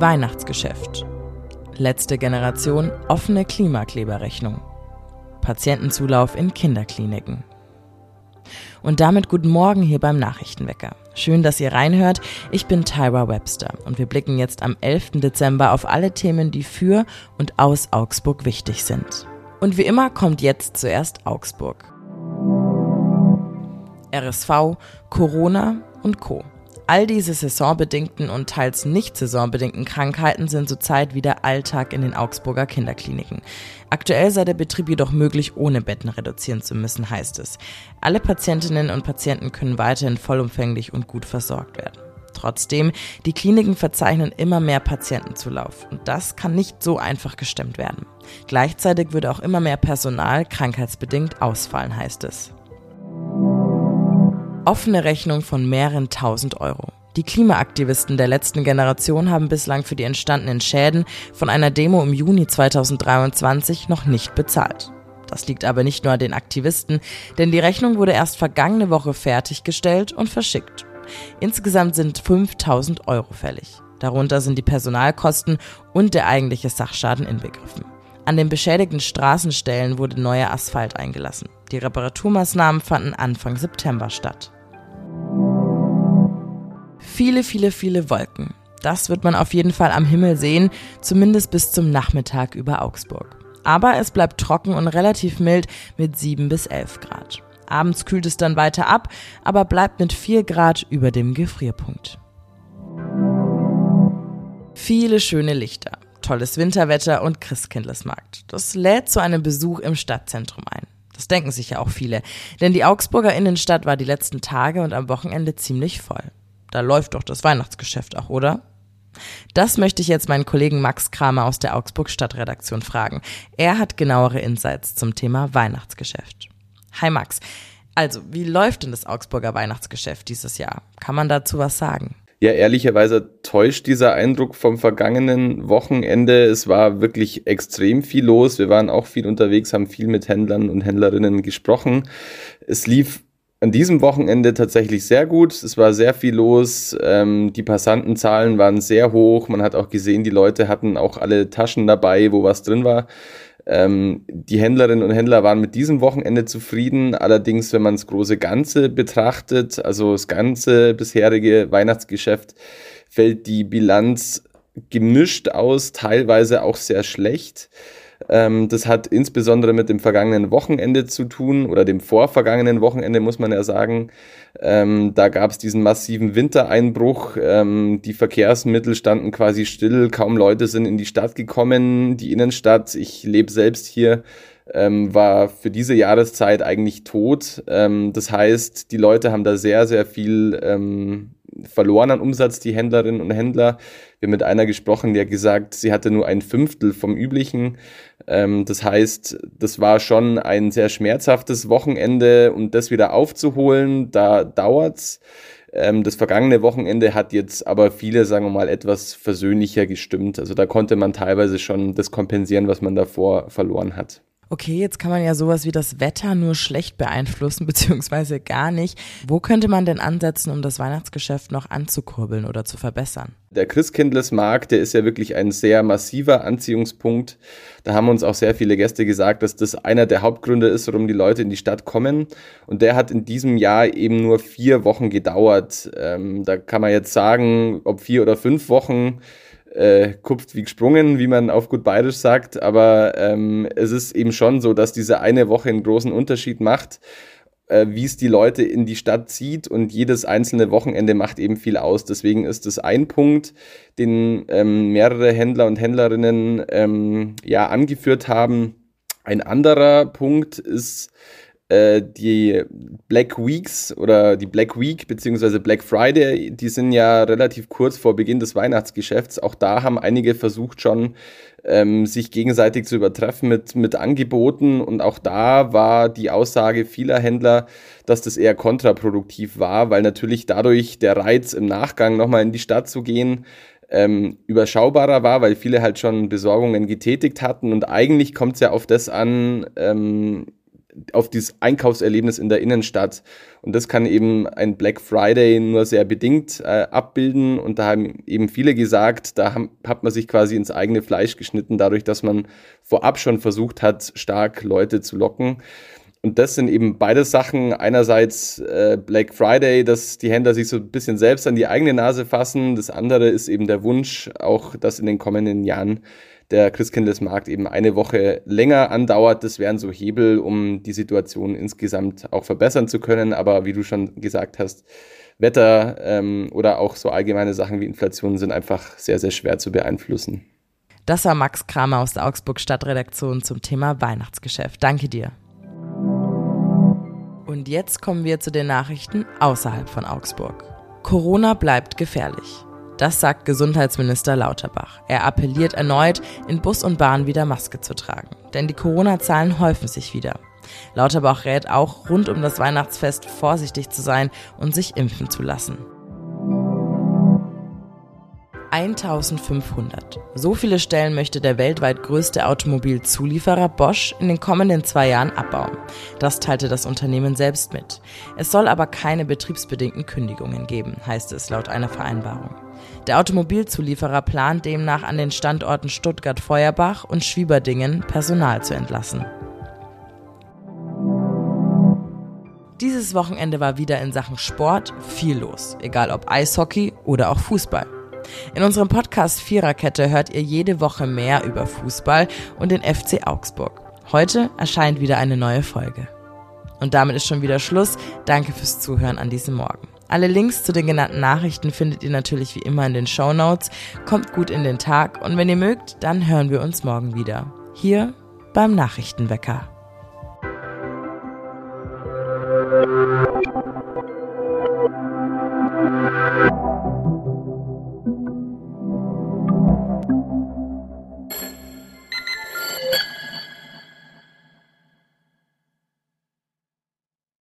Weihnachtsgeschäft. Letzte Generation offene Klimakleberrechnung. Patientenzulauf in Kinderkliniken. Und damit guten Morgen hier beim Nachrichtenwecker. Schön, dass ihr reinhört. Ich bin Tyra Webster und wir blicken jetzt am 11. Dezember auf alle Themen, die für und aus Augsburg wichtig sind. Und wie immer kommt jetzt zuerst Augsburg. RSV, Corona und Co. All diese saisonbedingten und teils nicht saisonbedingten Krankheiten sind zurzeit wieder Alltag in den Augsburger Kinderkliniken. Aktuell sei der Betrieb jedoch möglich, ohne Betten reduzieren zu müssen, heißt es. Alle Patientinnen und Patienten können weiterhin vollumfänglich und gut versorgt werden. Trotzdem, die Kliniken verzeichnen immer mehr Patientenzulauf und das kann nicht so einfach gestemmt werden. Gleichzeitig würde auch immer mehr Personal krankheitsbedingt ausfallen, heißt es offene Rechnung von mehreren tausend Euro. Die Klimaaktivisten der letzten Generation haben bislang für die entstandenen Schäden von einer Demo im Juni 2023 noch nicht bezahlt. Das liegt aber nicht nur an den Aktivisten, denn die Rechnung wurde erst vergangene Woche fertiggestellt und verschickt. Insgesamt sind 5000 Euro fällig. Darunter sind die Personalkosten und der eigentliche Sachschaden inbegriffen. An den beschädigten Straßenstellen wurde neuer Asphalt eingelassen. Die Reparaturmaßnahmen fanden Anfang September statt. Viele, viele, viele Wolken. Das wird man auf jeden Fall am Himmel sehen, zumindest bis zum Nachmittag über Augsburg. Aber es bleibt trocken und relativ mild mit 7 bis 11 Grad. Abends kühlt es dann weiter ab, aber bleibt mit 4 Grad über dem Gefrierpunkt. Viele schöne Lichter, tolles Winterwetter und Christkindlesmarkt. Das lädt zu einem Besuch im Stadtzentrum ein. Das denken sich ja auch viele, denn die Augsburger Innenstadt war die letzten Tage und am Wochenende ziemlich voll. Da läuft doch das Weihnachtsgeschäft auch, oder? Das möchte ich jetzt meinen Kollegen Max Kramer aus der Augsburg Stadtredaktion fragen. Er hat genauere Insights zum Thema Weihnachtsgeschäft. Hi Max. Also, wie läuft denn das Augsburger Weihnachtsgeschäft dieses Jahr? Kann man dazu was sagen? Ja, ehrlicherweise täuscht dieser Eindruck vom vergangenen Wochenende. Es war wirklich extrem viel los. Wir waren auch viel unterwegs, haben viel mit Händlern und Händlerinnen gesprochen. Es lief an diesem Wochenende tatsächlich sehr gut. Es war sehr viel los. Ähm, die Passantenzahlen waren sehr hoch. Man hat auch gesehen, die Leute hatten auch alle Taschen dabei, wo was drin war. Ähm, die Händlerinnen und Händler waren mit diesem Wochenende zufrieden. Allerdings, wenn man das große Ganze betrachtet, also das ganze bisherige Weihnachtsgeschäft, fällt die Bilanz gemischt aus, teilweise auch sehr schlecht. Ähm, das hat insbesondere mit dem vergangenen Wochenende zu tun oder dem vorvergangenen Wochenende, muss man ja sagen. Ähm, da gab es diesen massiven Wintereinbruch. Ähm, die Verkehrsmittel standen quasi still. Kaum Leute sind in die Stadt gekommen. Die Innenstadt, ich lebe selbst hier, ähm, war für diese Jahreszeit eigentlich tot. Ähm, das heißt, die Leute haben da sehr, sehr viel ähm, verloren an Umsatz, die Händlerinnen und Händler. Wir haben mit einer gesprochen, die hat gesagt, sie hatte nur ein Fünftel vom üblichen. Ähm, das heißt, das war schon ein sehr schmerzhaftes Wochenende und das wieder aufzuholen, da dauert's. Ähm, das vergangene Wochenende hat jetzt aber viele, sagen wir mal, etwas versöhnlicher gestimmt. Also da konnte man teilweise schon das kompensieren, was man davor verloren hat okay, jetzt kann man ja sowas wie das Wetter nur schlecht beeinflussen, beziehungsweise gar nicht. Wo könnte man denn ansetzen, um das Weihnachtsgeschäft noch anzukurbeln oder zu verbessern? Der Christkindlesmarkt, der ist ja wirklich ein sehr massiver Anziehungspunkt. Da haben uns auch sehr viele Gäste gesagt, dass das einer der Hauptgründe ist, warum die Leute in die Stadt kommen. Und der hat in diesem Jahr eben nur vier Wochen gedauert. Ähm, da kann man jetzt sagen, ob vier oder fünf Wochen äh, kupft wie gesprungen, wie man auf gut bayerisch sagt, aber ähm, es ist eben schon so, dass diese eine Woche einen großen Unterschied macht, äh, wie es die Leute in die Stadt zieht und jedes einzelne Wochenende macht eben viel aus. Deswegen ist es ein Punkt, den ähm, mehrere Händler und Händlerinnen ähm, ja angeführt haben. Ein anderer Punkt ist, äh, die Black Weeks oder die Black Week beziehungsweise Black Friday, die sind ja relativ kurz vor Beginn des Weihnachtsgeschäfts. Auch da haben einige versucht schon, ähm, sich gegenseitig zu übertreffen mit, mit Angeboten. Und auch da war die Aussage vieler Händler, dass das eher kontraproduktiv war, weil natürlich dadurch der Reiz im Nachgang nochmal in die Stadt zu gehen, ähm, überschaubarer war, weil viele halt schon Besorgungen getätigt hatten. Und eigentlich kommt es ja auf das an, ähm, auf dieses Einkaufserlebnis in der Innenstadt. Und das kann eben ein Black Friday nur sehr bedingt äh, abbilden. Und da haben eben viele gesagt, da haben, hat man sich quasi ins eigene Fleisch geschnitten, dadurch, dass man vorab schon versucht hat, stark Leute zu locken. Und das sind eben beide Sachen. Einerseits äh, Black Friday, dass die Händler sich so ein bisschen selbst an die eigene Nase fassen. Das andere ist eben der Wunsch, auch dass in den kommenden Jahren der Christkindlesmarkt eben eine Woche länger andauert. Das wären so Hebel, um die Situation insgesamt auch verbessern zu können. Aber wie du schon gesagt hast, Wetter ähm, oder auch so allgemeine Sachen wie Inflation sind einfach sehr, sehr schwer zu beeinflussen. Das war Max Kramer aus der Augsburg Stadtredaktion zum Thema Weihnachtsgeschäft. Danke dir. Und jetzt kommen wir zu den Nachrichten außerhalb von Augsburg. Corona bleibt gefährlich. Das sagt Gesundheitsminister Lauterbach. Er appelliert erneut, in Bus und Bahn wieder Maske zu tragen. Denn die Corona-Zahlen häufen sich wieder. Lauterbach rät auch, rund um das Weihnachtsfest vorsichtig zu sein und sich impfen zu lassen. 1500. So viele Stellen möchte der weltweit größte Automobilzulieferer Bosch in den kommenden zwei Jahren abbauen. Das teilte das Unternehmen selbst mit. Es soll aber keine betriebsbedingten Kündigungen geben, heißt es laut einer Vereinbarung. Der Automobilzulieferer plant demnach an den Standorten Stuttgart-Feuerbach und Schwieberdingen Personal zu entlassen. Dieses Wochenende war wieder in Sachen Sport viel los, egal ob Eishockey oder auch Fußball. In unserem Podcast Viererkette hört ihr jede Woche mehr über Fußball und den FC Augsburg. Heute erscheint wieder eine neue Folge. Und damit ist schon wieder Schluss. Danke fürs Zuhören an diesem Morgen. Alle Links zu den genannten Nachrichten findet ihr natürlich wie immer in den Show Notes. Kommt gut in den Tag und wenn ihr mögt, dann hören wir uns morgen wieder. Hier beim Nachrichtenwecker.